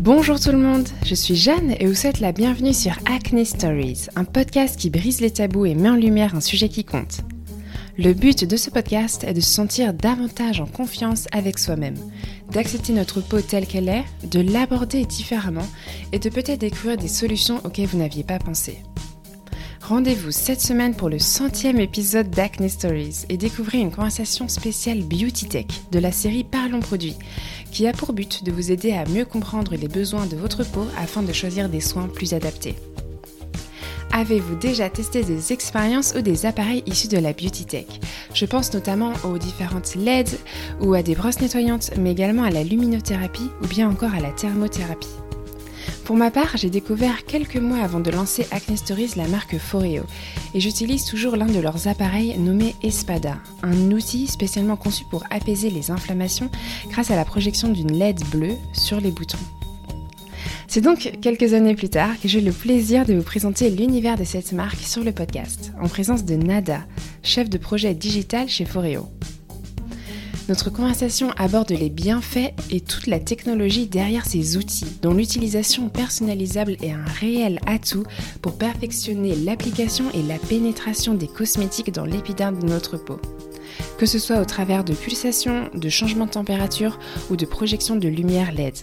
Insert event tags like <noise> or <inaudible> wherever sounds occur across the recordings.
Bonjour tout le monde, je suis Jeanne et vous souhaite la bienvenue sur Acne Stories, un podcast qui brise les tabous et met en lumière un sujet qui compte. Le but de ce podcast est de se sentir davantage en confiance avec soi-même, d'accepter notre peau telle qu'elle est, de l'aborder différemment et de peut-être découvrir des solutions auxquelles vous n'aviez pas pensé. Rendez-vous cette semaine pour le centième épisode d'Acne Stories et découvrez une conversation spéciale Beauty Tech de la série Parlons Produits, qui a pour but de vous aider à mieux comprendre les besoins de votre peau afin de choisir des soins plus adaptés. Avez-vous déjà testé des expériences ou des appareils issus de la beauty tech Je pense notamment aux différentes LED ou à des brosses nettoyantes, mais également à la luminothérapie ou bien encore à la thermothérapie. Pour ma part, j'ai découvert quelques mois avant de lancer Acne Stories la marque Foreo et j'utilise toujours l'un de leurs appareils nommé Espada, un outil spécialement conçu pour apaiser les inflammations grâce à la projection d'une LED bleue sur les boutons. C'est donc quelques années plus tard que j'ai le plaisir de vous présenter l'univers de cette marque sur le podcast, en présence de Nada, chef de projet digital chez Foreo. Notre conversation aborde les bienfaits et toute la technologie derrière ces outils, dont l'utilisation personnalisable est un réel atout pour perfectionner l'application et la pénétration des cosmétiques dans l'épiderme de notre peau. Que ce soit au travers de pulsations, de changements de température ou de projections de lumière LED.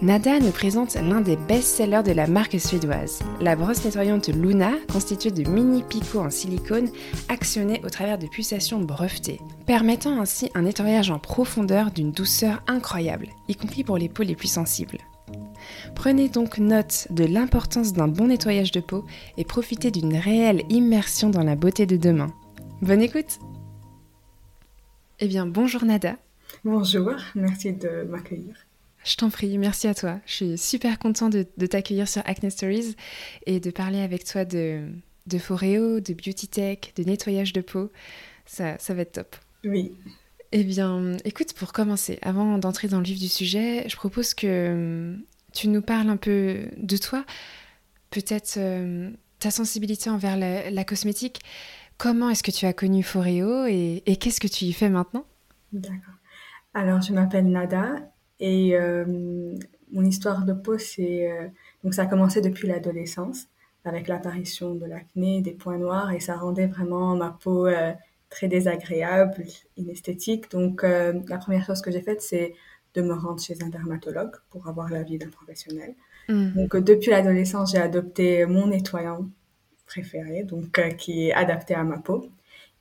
Nada nous présente l'un des best-sellers de la marque suédoise, la brosse nettoyante Luna, constituée de mini picots en silicone actionnés au travers de pulsations brevetées, permettant ainsi un nettoyage en profondeur d'une douceur incroyable, y compris pour les peaux les plus sensibles. Prenez donc note de l'importance d'un bon nettoyage de peau et profitez d'une réelle immersion dans la beauté de demain. Bonne écoute Eh bien, bonjour Nada. Bonjour, merci de m'accueillir. Je t'en prie, merci à toi. Je suis super contente de, t'accueillir sur Acne Stories et de parler avec toi de, de Foreo, de Beauty Tech, de nettoyage de peau. Ça, ça va être top. Oui. Eh bien, écoute, pour commencer, avant d'entrer dans le vif du sujet, je propose que hum, tu nous parles un peu de toi, peut-être hum, ta sensibilité envers la, cosmétique. Comment est-ce que tu as connu Foreo et, et qu'est-ce que tu y fais maintenant? D'accord. Alors, je m'appelle Nada et euh, mon histoire de peau, c'est euh, donc ça a commencé depuis l'adolescence avec l'apparition de l'acné, des points noirs et ça rendait vraiment ma peau euh, très désagréable, inesthétique. Donc la première chose que j'ai faite, c'est de me rendre chez un dermatologue pour avoir l'avis d'un professionnel. Mmh. Donc depuis l'adolescence, j'ai adopté mon nettoyant préféré, donc qui est adapté à ma peau.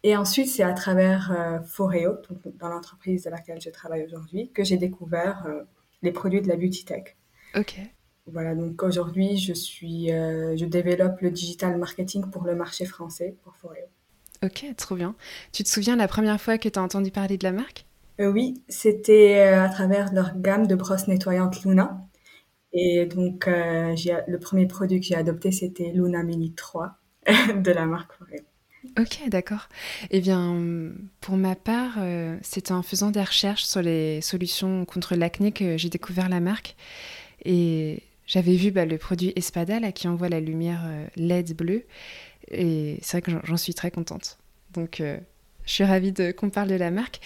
Et ensuite, c'est à travers euh, Foreo, dans l'entreprise de laquelle je travaille aujourd'hui, que j'ai découvert euh, les produits de la beauty tech. Ok. Voilà, donc aujourd'hui, je suis, euh, je développe le digital marketing pour le marché français pour Foreo. Ok, trop bien. Tu te souviens la première fois que tu as entendu parler de la marque? Oui, c'était à travers leur gamme de brosses nettoyantes Luna. Et donc, le premier produit que j'ai adopté, c'était Luna Mini 3 <laughs> de la marque Foreo. Ok, d'accord. Eh bien, pour ma part, euh, c'est en faisant des recherches sur les solutions contre l'acné que j'ai découvert la marque. Et j'avais vu bah, le produit Espada qui envoie la lumière euh, LED bleue. Et c'est vrai que j'en suis très contente. Donc, euh, je suis ravie qu'on parle de la marque.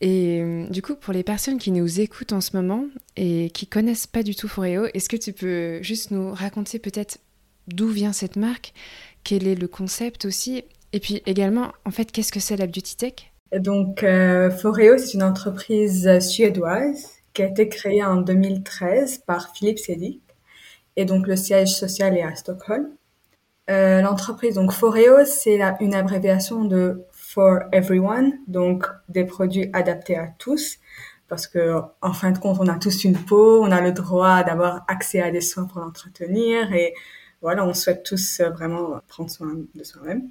Et du coup, pour les personnes qui nous écoutent en ce moment et qui connaissent pas du tout Foreo, est-ce que tu peux juste nous raconter peut-être d'où vient cette marque? Quel est le concept aussi? Et puis également, en fait, qu'est-ce que c'est la Beauty Tech? Donc, euh, Foreo, c'est une entreprise suédoise qui a été créée en 2013 par Philippe Sedig. Et donc, le siège social est à Stockholm. Euh, l'entreprise, donc Foreo, c'est une abréviation de For Everyone, donc des produits adaptés à tous. Parce que, en fin de compte, on a tous une peau, on a le droit d'avoir accès à des soins pour l'entretenir et voilà, on souhaite tous vraiment prendre soin de soi-même.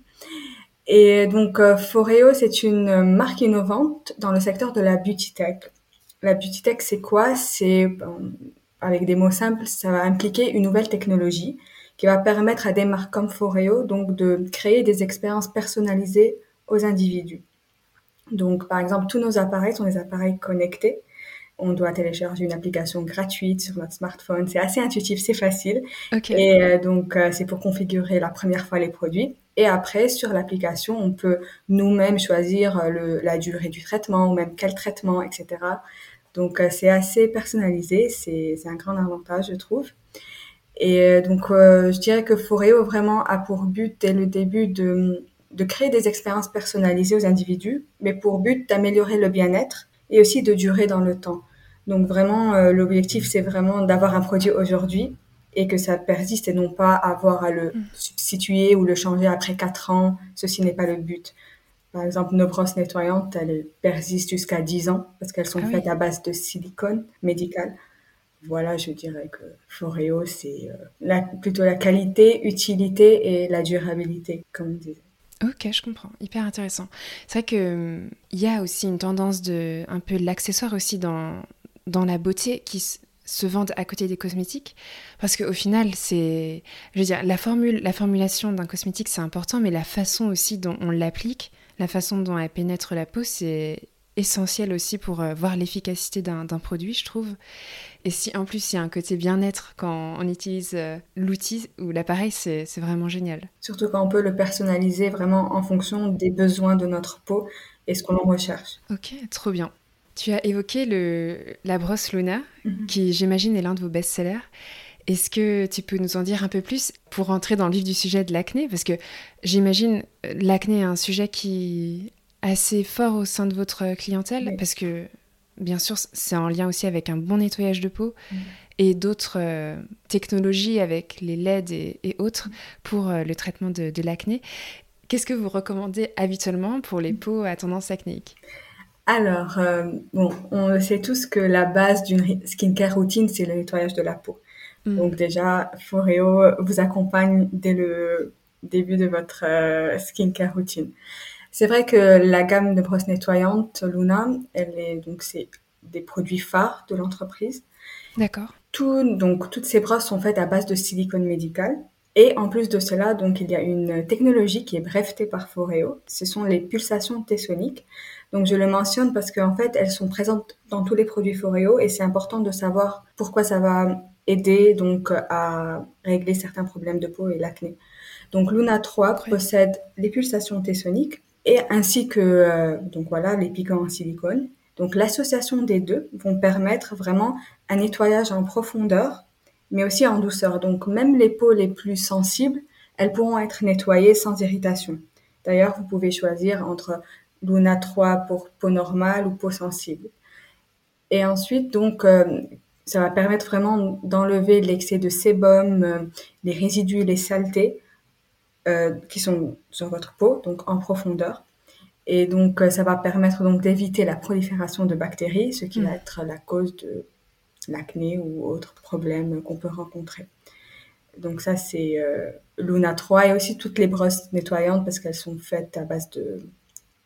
Et donc, euh, Foreo, c'est une marque innovante dans le secteur de la beauty tech. La beauty tech, c'est quoi? C'est, avec des mots simples, ça va impliquer une nouvelle technologie qui va permettre à des marques comme Foreo donc de créer des expériences personnalisées aux individus. Donc, par exemple, tous nos appareils sont des appareils connectés on doit télécharger une application gratuite sur notre smartphone. C'est assez intuitif, c'est facile. Et euh, donc, euh, c'est pour configurer la première fois les produits. Et après, sur l'application, on peut nous-mêmes choisir euh, la durée du traitement ou même quel traitement, etc. Donc c'est assez personnalisé, c'est un grand avantage je trouve. Et donc je dirais que Foreo vraiment a pour but dès le début de, de créer des expériences personnalisées aux individus, mais pour but d'améliorer le bien-être et aussi de durer dans le temps. Donc vraiment, l'objectif, c'est vraiment d'avoir un produit aujourd'hui et que ça persiste et non pas avoir à le mm. substituer ou le changer après quatre ans. Ceci n'est pas le but. Par exemple, nos brosses nettoyantes, elles persistent jusqu'à 10 ans parce qu'elles sont ah faites à base de silicone médical. Voilà, je dirais que Foreo, c'est euh, plutôt la qualité, utilité et la durabilité, comme on disait. Ok, je comprends. Hyper intéressant. C'est vrai qu'il il y a aussi une tendance de un peu l'accessoire aussi dans, dans la beauté qui se vendent à côté des cosmétiques parce qu'au final c'est je veux dire la formule la formulation d'un cosmétique c'est important mais la façon aussi dont on l'applique la façon dont elle pénètre la peau c'est essentiel aussi pour euh, voir l'efficacité d'un produit je trouve. Et si en plus il y a un côté bien-être quand on utilise euh, l'outil ou l'appareil c'est vraiment génial. Surtout quand on peut le personnaliser vraiment en fonction des besoins de notre peau et ce qu'on en recherche. Ok trop bien. Tu as évoqué le, la brosse Luna, mhm. qui j'imagine est l'un de vos best-sellers. Est-ce que tu peux nous en dire un peu plus pour entrer dans le vif du sujet de l'acné? Parce que j'imagine euh, l'acné est un sujet qui assez fort au sein de votre clientèle, parce que bien sûr c'est en lien aussi avec un bon nettoyage de peau et d'autres euh, technologies avec les LED et, autres pour euh, le traitement de, de l'acné. Qu'est-ce que vous recommandez habituellement pour les peaux à tendance acnéique? Alors, euh, bon, on sait tous que la base d'une skincare routine, c'est le nettoyage de la peau. Mm. Donc déjà, Foreo vous accompagne dès le début de votre euh, skincare routine. C'est vrai que la gamme de brosses nettoyantes Luna, elle est donc c'est des produits phares de l'entreprise. D'accord. Tout, donc toutes ces brosses sont faites à base de silicone médical. Et en plus de cela, donc il y a une technologie qui est brevetée par Foreo. Ce sont les pulsations tessoniques. Donc je le mentionne parce qu'en fait, elles sont présentes dans tous les produits Foreo et c'est important de savoir pourquoi ça va aider donc à régler certains problèmes de peau et l'acné. Donc Luna 3 possède les pulsations tessoniques et ainsi que euh, donc voilà les piquants en silicone. Donc l'association des deux vont permettre vraiment un nettoyage en profondeur, mais aussi en douceur. Donc même les peaux les plus sensibles, elles pourront être nettoyées sans irritation. D'ailleurs, vous pouvez choisir entre Luna 3 pour peau normale ou peau sensible. Et ensuite, donc, euh, ça va permettre vraiment d'enlever l'excès de sébum, euh, les résidus, les saletés euh, qui sont sur votre peau, donc en profondeur. Et donc, ça va permettre donc d'éviter la prolifération de bactéries, ce qui va mm. être la cause de l'acné ou autres problèmes qu'on peut rencontrer. Donc ça, c'est Luna 3 et aussi toutes les brosses nettoyantes parce qu'elles sont faites à base de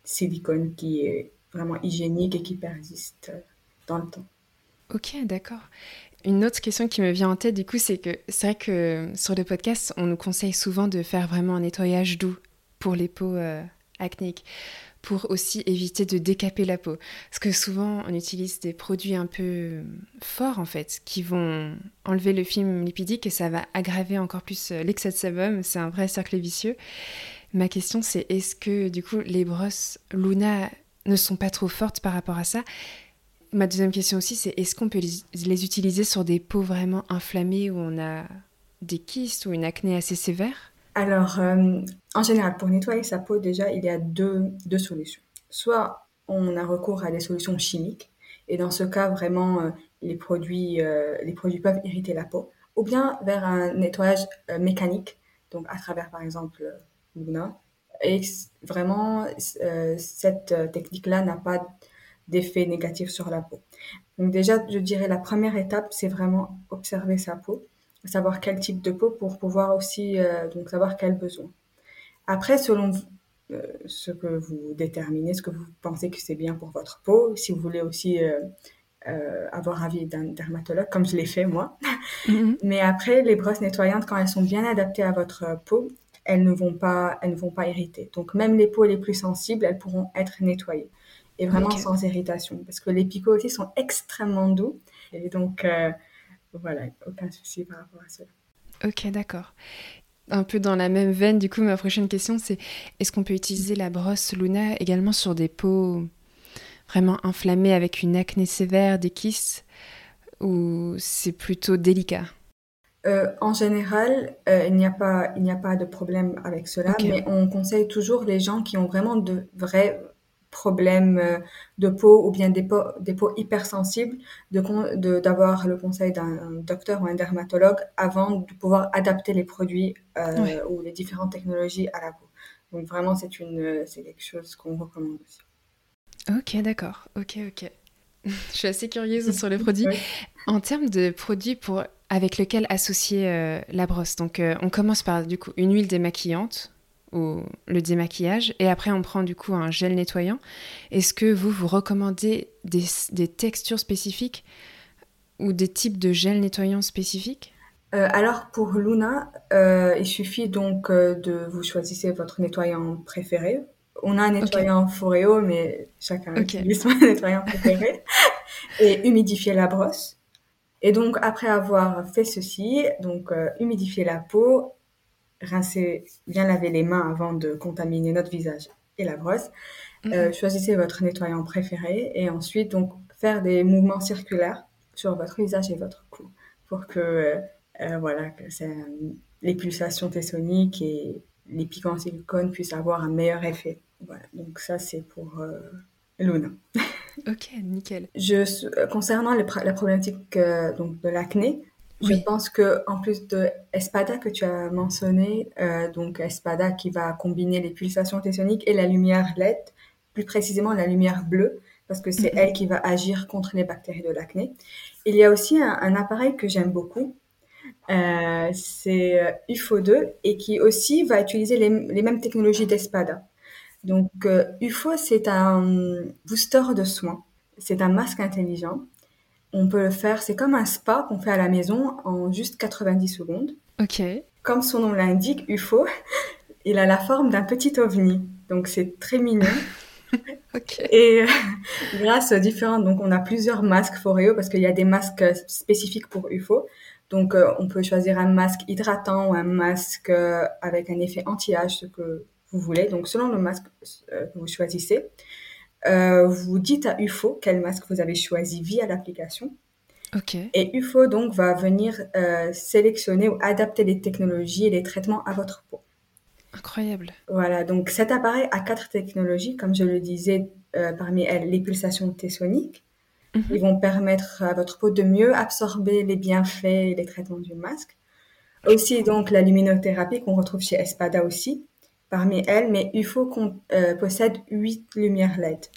silicone qui est vraiment hygiénique et qui persiste dans le temps. Ok, d'accord. Une autre question qui me vient en tête, du coup, c'est que c'est vrai que sur le podcast, on nous conseille souvent de faire vraiment un nettoyage doux pour les peaux euh, acnéiques, pour aussi éviter de décaper la peau. Parce que souvent, on utilise des produits un peu forts, en fait, qui vont enlever le film lipidique et ça va aggraver encore plus euh, l'excès de sébum. C'est un vrai cercle vicieux. Ma question, c'est est-ce que du coup les brosses Luna ne sont pas trop fortes par rapport à ça? Ma deuxième question aussi, c'est est-ce qu'on peut les, utiliser sur des peaux vraiment inflammées où on a des kystes ou une acné assez sévère? Alors, euh, en général, pour nettoyer sa peau, déjà, il y a deux, solutions. Soit on a recours à des solutions chimiques, et dans ce cas, vraiment, euh, les, produits, euh, les produits peuvent irriter la peau, ou bien vers un nettoyage mécanique, donc à travers, par exemple, Luna. Et vraiment, cette technique-là n'a pas d'effet négatif sur la peau. Donc déjà, je dirais la première étape, c'est vraiment observer sa peau, savoir quel type de peau pour pouvoir aussi euh, donc savoir quel besoin. Après, selon ce que vous déterminez, ce que vous pensez que c'est bien pour votre peau, si vous voulez aussi avoir avis d'un dermatologue, comme je l'ai fait moi. Mm-hmm. <laughs> Mais après, les brosses nettoyantes, quand elles sont bien adaptées à votre peau, elles ne vont pas, elles ne vont pas irriter. Donc même les peaux les plus sensibles, elles pourront être nettoyées et vraiment sans irritation, parce que les picots aussi sont extrêmement doux et donc euh, voilà, aucun souci par rapport à cela. Ok, d'accord. Un peu dans la même veine, du coup, ma prochaine question, c'est est-ce qu'on peut utiliser la brosse Luna également sur des peaux vraiment inflammé avec une acné sévère, des kystes, ou c'est plutôt délicat? Euh, en général, euh, il n'y a pas, il n'y a pas de problème avec cela, mais on conseille toujours les gens qui ont vraiment de vrais problèmes euh, de peau ou bien des peaux, des peaux hypersensibles, de, d'avoir le conseil d'un docteur ou un dermatologue avant de pouvoir adapter les produits ou les différentes technologies à la peau. Donc vraiment, c'est quelque chose qu'on recommande aussi. Ok, d'accord. Ok, ok. <laughs> Je suis assez curieuse <laughs> sur les produits. En termes de produits pour avec lequel associer euh, la brosse. Donc euh, on commence par du coup une huile démaquillante ou le démaquillage et après on prend du coup un gel nettoyant. Est-ce que vous vous recommandez des, textures spécifiques ou des types de gel nettoyant spécifiques? Euh, alors pour Luna, il suffit donc de vous choisissez votre nettoyant préféré. On a un nettoyant Foreo, mais chacun utilise son <laughs> nettoyant préféré. et humidifier la brosse. Et donc, après avoir fait ceci, donc euh, humidifier la peau, rincer, bien laver les mains avant de contaminer notre visage et la brosse. Euh, mhm. choisissez votre nettoyant préféré et ensuite donc faire des mouvements circulaires sur votre visage et votre cou pour que euh, voilà que les pulsations tessoniques et les piquants en silicone puissent avoir un meilleur effet. Voilà, donc ça c'est pour Luna. Ok, nickel. Je, euh, concernant la problématique euh, donc de l'acné, je pense que en plus de Espada que tu as mentionné, euh, donc Espada qui va combiner les pulsations tessoniques et la lumière LED, plus précisément la lumière bleue, parce que c'est mhm. elle qui va agir contre les bactéries de l'acné. Il y a aussi un, appareil que j'aime beaucoup, c'est UFO2 et qui aussi va utiliser les, les mêmes technologies d'Espada. Donc, euh, UFO, c'est un booster de soins. C'est un masque intelligent. On peut le faire, c'est comme un spa qu'on fait à la maison en juste 90 secondes. Ok. Comme son nom l'indique, UFO, <laughs> il a la forme d'un petit ovni. Donc, c'est très mignon. <laughs> ok. Et euh, <laughs> grâce aux différentes, donc on a plusieurs masques Foreo parce qu'il y a des masques spécifiques pour UFO. Donc, euh, on peut choisir un masque hydratant ou un masque avec un effet anti-âge, ce que vous voulez. Donc, selon le masque euh, que vous choisissez, euh, vous dites à UFO quel masque vous avez choisi via l'application. Et UFO donc va venir euh, sélectionner ou adapter les technologies et les traitements à votre peau. Incroyable. Voilà, donc cet appareil a quatre technologies, comme je le disais, parmi elles les pulsations tessoniques. Ils vont permettre à votre peau de mieux absorber les bienfaits et les traitements du masque. Aussi donc la luminothérapie qu'on retrouve chez Espada aussi, parmi elles, mais UFO euh, possède huit lumières LED.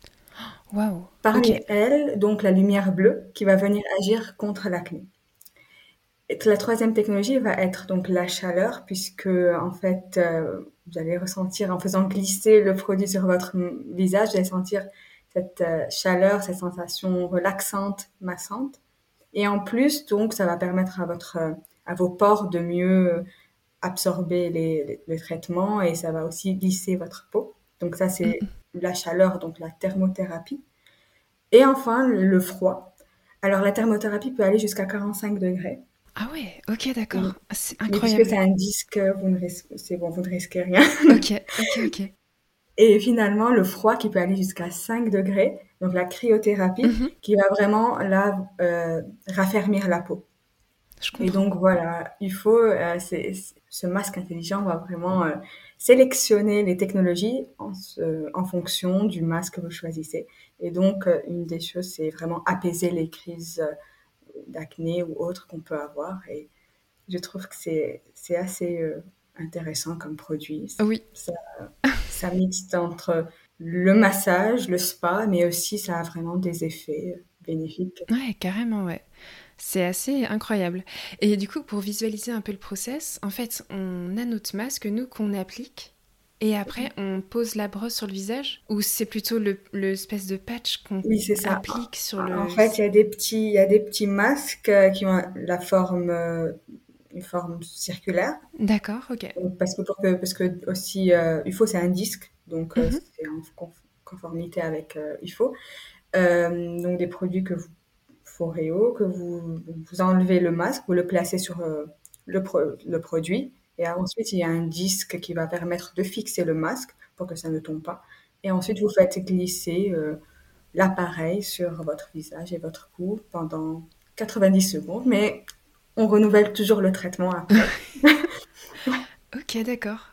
Wow. Parmi elles, donc la lumière bleue qui va venir agir contre l'acné. La troisième technologie va être donc la chaleur, puisque en fait, euh, vous allez ressentir en faisant glisser le produit sur votre visage, vous allez sentir cette euh, chaleur, cette sensation relaxante, massante. Et en plus, donc, ça va permettre à votre à vos pores de mieux absorber les, les, traitements et ça va aussi glisser votre peau. Donc ça, c'est la chaleur, donc la thermothérapie. Et enfin, le froid. Alors la thermothérapie peut aller jusqu'à 45 degrés. Ah ouais, ok, d'accord. C'est incroyable. puisque c'est un disque, vous ne risquez, c'est bon, vous ne risquez rien. <laughs> ok, ok, ok. Et finalement, le froid qui peut aller jusqu'à 5 degrés, donc la cryothérapie, mm-hmm. qui va vraiment là euh, raffermir la peau. Et donc voilà, il faut, euh, ce masque intelligent va vraiment euh, sélectionner les technologies en, en, fonction du masque que vous choisissez. Et donc euh, une des choses, c'est vraiment apaiser les crises d'acné ou autres qu'on peut avoir. Et je trouve que c'est assez intéressant comme produit. Oui. Ça, ça mixe entre le massage, le spa, mais aussi ça a vraiment des effets bénéfiques. Ouais, carrément, ouais. C'est assez incroyable. Et du coup, pour visualiser un peu le process, en fait, on a notre masque, nous, qu'on applique. Et après, on pose la brosse sur le visage Ou c'est plutôt l'espèce de patch qu'on applique sur le... En fait, il y, a des petits, il y a des petits masques euh, qui ont la forme, euh, une forme circulaire. D'accord, ok. Parce que, pour que, parce que aussi, euh, UFO, c'est un disque. Donc, mhm. c'est en conformité avec UFO. donc, des produits que vous que vous, vous enlevez le masque, vous le placez sur euh, le, le produit. Et ensuite, il y a un disque qui va permettre de fixer le masque pour que ça ne tombe pas. Et ensuite, vous faites glisser euh, l'appareil sur votre visage et votre cou pendant 90 secondes, mais on renouvelle toujours le traitement après. <laughs> <laughs> ok, d'accord.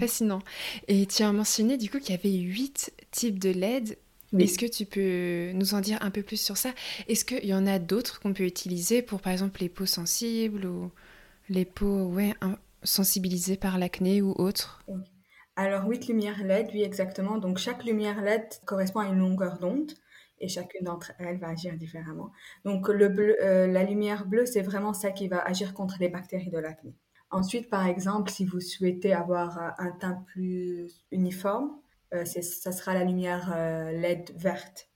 Fascinant. Et tu as mentionné du coup qu'il y avait huit types de LED. Est-ce que tu peux nous en dire un peu plus sur ça? Est-ce qu'il y en a d'autres qu'on peut utiliser pour par exemple les peaux sensibles ou les peaux ouais, sensibilisées par l'acné ou autres? Alors huit lumières LED, oui exactement. Donc chaque lumière LED correspond à une longueur d'onde et chacune d'entre elles va agir différemment. Donc le bleu, euh, la lumière bleue, c'est vraiment ça qui va agir contre les bactéries de l'acné. Ensuite, par exemple, si vous souhaitez avoir euh, un teint plus uniforme, ça sera la lumière LED verte.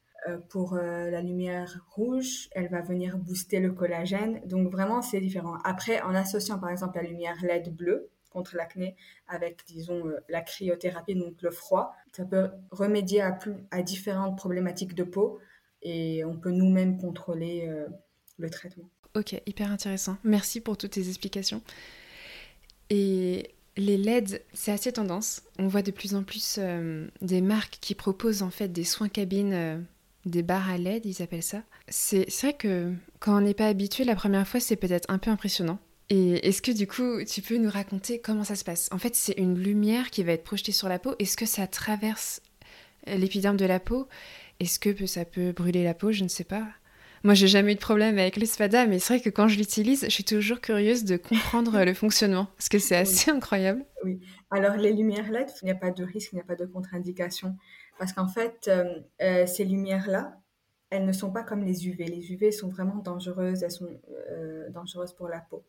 pour la lumière rouge, elle va venir booster le collagène. Donc vraiment, c'est différent. Après, en associant par exemple la lumière LED bleue, contre l'acné avec, disons, euh, la cryothérapie, donc le froid. Ça peut remédier à, plus, à différentes problématiques de peau et on peut nous-mêmes contrôler euh, le traitement. Ok, hyper intéressant. Merci pour toutes tes explications. Et les LED, c'est assez tendance. On voit de plus en plus euh, des marques qui proposent en fait des soins cabines, des barres à LED, ils appellent ça. C'est vrai que quand on n'est pas habitué la première fois, c'est peut-être un peu impressionnant. Et est-ce que du coup, tu peux nous raconter comment ça se passe? En fait, c'est une lumière qui va être projetée sur la peau. Est-ce que ça traverse l'épiderme de la peau? Est-ce que ça peut brûler la peau? Je ne sais pas. Moi, j'ai jamais eu de problème avec l'espada, mais c'est vrai que quand je l'utilise, je suis toujours curieuse de comprendre le fonctionnement, parce que c'est assez incroyable. Oui. Alors, les lumières LED, il n'y a pas de risque, il n'y a pas de contre-indication, parce qu'en fait, euh, euh, ces lumières-là, elles ne sont pas comme les UV. Les UV sont vraiment dangereuses, elles sont euh, dangereuses pour la peau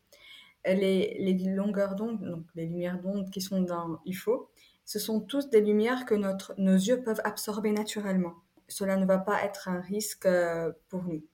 les, les longueurs d'onde, donc les lumières d'onde qui sont dans UFO, ce sont tous des lumières que notre, nos yeux peuvent absorber naturellement. Cela ne va pas être un risque pour nous.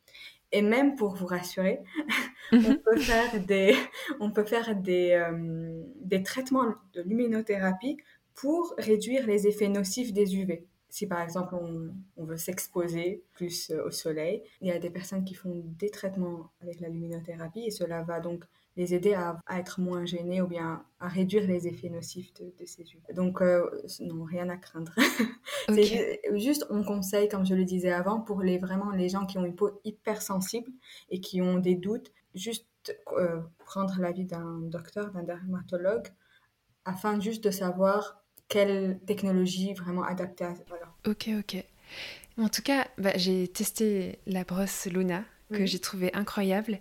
Et même pour vous rassurer, <laughs> on <laughs> peut faire des, on peut faire des, euh, des traitements de luminothérapie pour réduire les effets nocifs des UV. Si par exemple on, on veut s'exposer plus euh, au soleil, il y a des personnes qui font des traitements avec la luminothérapie et cela va donc les aider à, être moins gênés ou bien à réduire les effets nocifs de, ces huiles. Donc, euh, non, rien à craindre. <laughs> Juste, on conseille, comme je le disais avant, pour les, vraiment les gens qui ont une peau hypersensible et qui ont des doutes, juste euh, prendre l'avis d'un docteur, d'un dermatologue, afin juste de savoir quelle technologie vraiment adaptée à... Voilà. Ok, ok. En tout cas, bah, j'ai testé la brosse Luna que j'ai trouvé incroyable.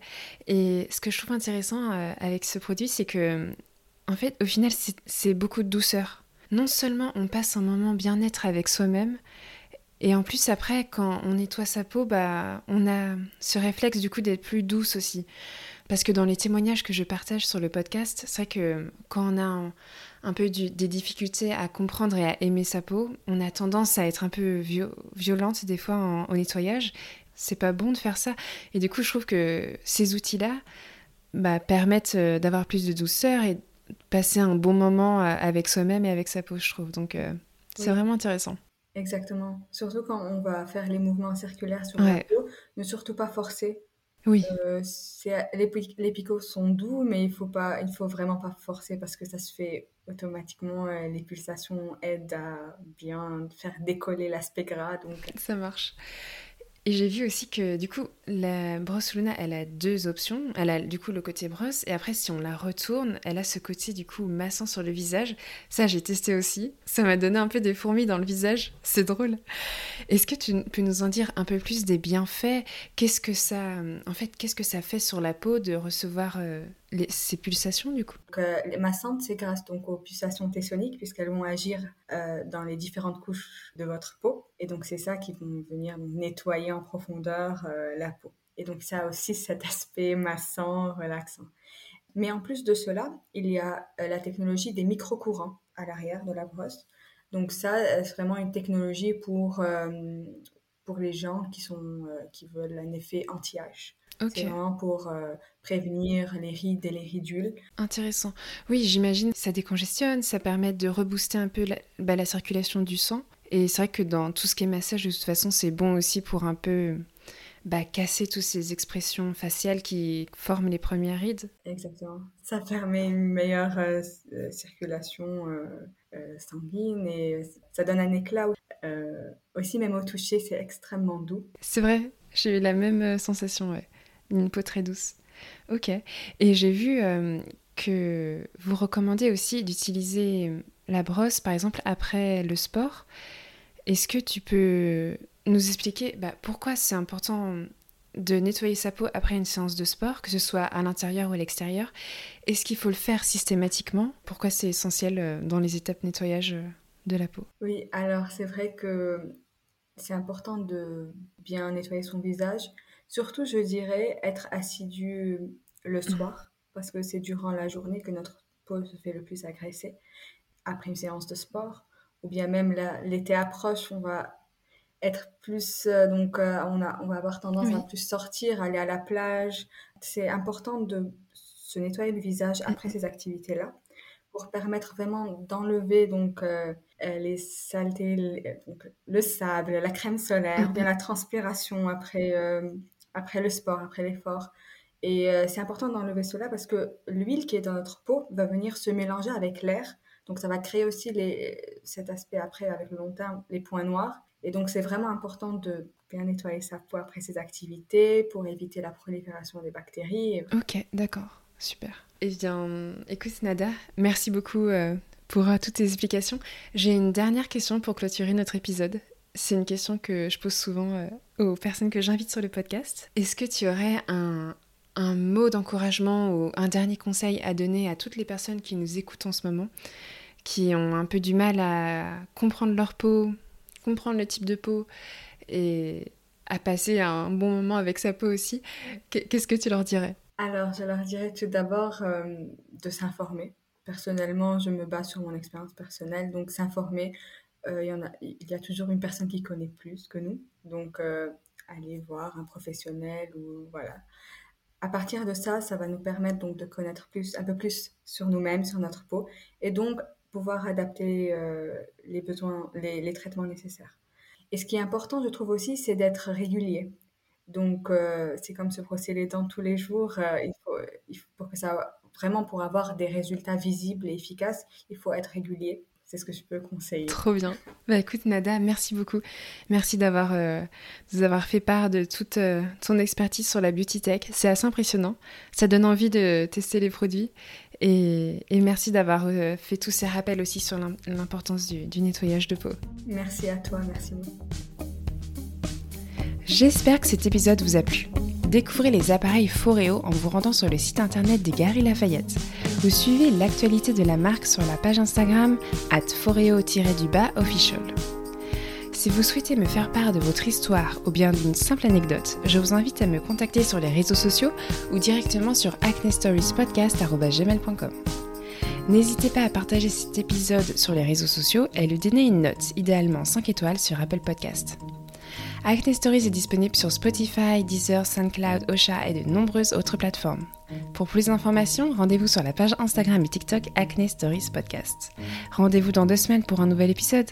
Et ce que je trouve intéressant euh, avec ce produit, c'est que, en fait, au final, c'est beaucoup de douceur. Non seulement on passe un moment bien-être avec soi-même, et en plus après, quand on nettoie sa peau, bah, on a ce réflexe du coup d'être plus douce aussi. Parce que dans les témoignages que je partage sur le podcast, c'est vrai que quand on a un, peu des difficultés à comprendre et à aimer sa peau, on a tendance à être un peu violente des fois au nettoyage c'est pas bon de faire ça. Et du coup, je trouve que ces outils-là bah, permettent euh, d'avoir plus de douceur et passer un bon moment euh, avec soi-même et avec sa peau, je trouve. Donc, euh, c'est vraiment intéressant. Exactement. Surtout quand on va faire les mouvements circulaires sur la peau, ne surtout pas forcer. Oui. les, picots sont doux, mais il faut pas, il faut vraiment pas forcer parce que ça se fait automatiquement. les pulsations aident à bien faire décoller l'aspect gras. Donc ça marche. Et j'ai vu aussi que du coup, la brosse Luna, elle a deux options. Elle a du coup le côté brosse, et après, si on la retourne, elle a ce côté du coup massant sur le visage. Ça, j'ai testé aussi. Ça m'a donné un peu des fourmis dans le visage. C'est drôle. Est-ce que tu peux nous en dire un peu plus des bienfaits? Qu'est-ce que ça, en fait, qu'est-ce que ça fait sur la peau de recevoir euh, ces pulsations du coup euh, Les massantes, c'est grâce donc aux pulsations tessoniques puisqu'elles vont agir euh, dans les différentes couches de votre peau. Et donc c'est ça qui vont venir nettoyer en profondeur euh, la peau. Et donc ça a aussi <laughs> cet aspect massant, relaxant. Mais en plus de cela, il y a la technologie des micro-courants à l'arrière de la brosse. Donc ça, c'est vraiment une technologie pour, pour les gens qui, sont, qui veulent un effet anti-âge. C'est vraiment pour euh, prévenir les rides et les ridules. Intéressant. Oui, j'imagine ça décongestionne, ça permet de rebooster un peu la, bah, la circulation du sang. Et c'est vrai que dans tout ce qui est massage, de toute façon, c'est bon aussi pour un peu bah, casser toutes ces expressions faciales qui forment les premières rides. Exactement. Ça permet une meilleure euh, euh, circulation sanguine et ça donne un éclat. aussi, même au toucher, c'est extrêmement doux. C'est vrai, j'ai eu la même sensation, ouais. Une peau très douce. Ok. Et j'ai vu que vous recommandez aussi d'utiliser la brosse, par exemple, après le sport. Est-ce que tu peux nous expliquer bah, pourquoi c'est important de nettoyer sa peau après une séance de sport, que ce soit à l'intérieur ou à l'extérieur? Est-ce qu'il faut le faire systématiquement? Pourquoi c'est essentiel euh, dans les étapes nettoyage euh, de la peau? Oui, alors c'est vrai que c'est important de bien nettoyer son visage. Surtout, je dirais, être assidu le soir, parce que c'est durant la journée que notre peau se fait le plus agresser, après une séance de sport, ou bien même l'été approche, on va être plus euh, donc euh, on a on va avoir tendance à plus sortir aller à la plage. C'est important de se nettoyer le visage après ces activités là pour permettre vraiment d'enlever donc euh, les saletés donc, le sable la crème solaire bien la transpiration après après le sport après l'effort et c'est important d'enlever cela parce que l'huile qui est dans notre peau va venir se mélanger avec l'air donc ça va créer aussi les, cet aspect après avec le long terme les points noirs et donc, c'est vraiment important de bien nettoyer sa peau après ses activités pour éviter la prolifération des bactéries. Ok, d'accord, super. Eh bien, écoute Nada, merci beaucoup euh, pour euh, toutes tes explications. J'ai une dernière question pour clôturer notre épisode. C'est une question que je pose souvent euh, aux personnes que j'invite sur le podcast. Est-ce que tu aurais un, un mot d'encouragement ou un dernier conseil à donner à toutes les personnes qui nous écoutent en ce moment, qui ont un peu du mal à comprendre leur peau, comprendre le type de peau et à passer un bon moment avec sa peau aussi, qu'est-ce que tu leur dirais? Alors, je leur dirais tout d'abord euh, de s'informer. Personnellement, je me base sur mon expérience personnelle, donc s'informer. Euh, il, y en a, il y a toujours une personne qui connaît plus que nous, donc euh, aller voir un professionnel ou voilà. À partir de ça, ça va nous permettre donc de connaître plus, un peu plus sur nous-mêmes, sur notre peau, et donc pouvoir adapter euh, les besoins, les, traitements nécessaires. Et ce qui est important, je trouve aussi, c'est d'être régulier. Donc, c'est comme se brosser les tous les jours. Il, faut, il faut, pour que ça, vraiment, pour avoir des résultats visibles et efficaces, il faut être régulier. C'est ce que je peux conseiller. Trop bien. Bah écoute Nada, merci beaucoup. Merci d'avoir euh, avoir fait part de toute ton expertise sur la beauty tech. C'est assez impressionnant. Ça donne envie de tester les produits et, merci d'avoir euh, fait tous ces rappels aussi sur l'importance du, nettoyage de peau. Merci à toi, merci beaucoup. J'espère que cet épisode vous a plu. Découvrez les appareils Foreo en vous rendant sur le site internet des Gary Lafayette. Vous suivez l'actualité de la marque sur la page Instagram at foreo-du-bas official. Si vous souhaitez me faire part de votre histoire ou bien d'une simple anecdote, je vous invite à me contacter sur les réseaux sociaux ou directement sur acnestoriespodcast.gmail.com. N'hésitez pas à partager cet épisode sur les réseaux sociaux et lui donner une note, idéalement 5 étoiles sur Apple Podcast. Acne Stories est disponible sur Spotify, Deezer, SoundCloud, Osha et de nombreuses autres plateformes. Pour plus d'informations, rendez-vous sur la page Instagram et TikTok Acne Stories Podcast. Rendez-vous dans deux semaines pour un nouvel épisode.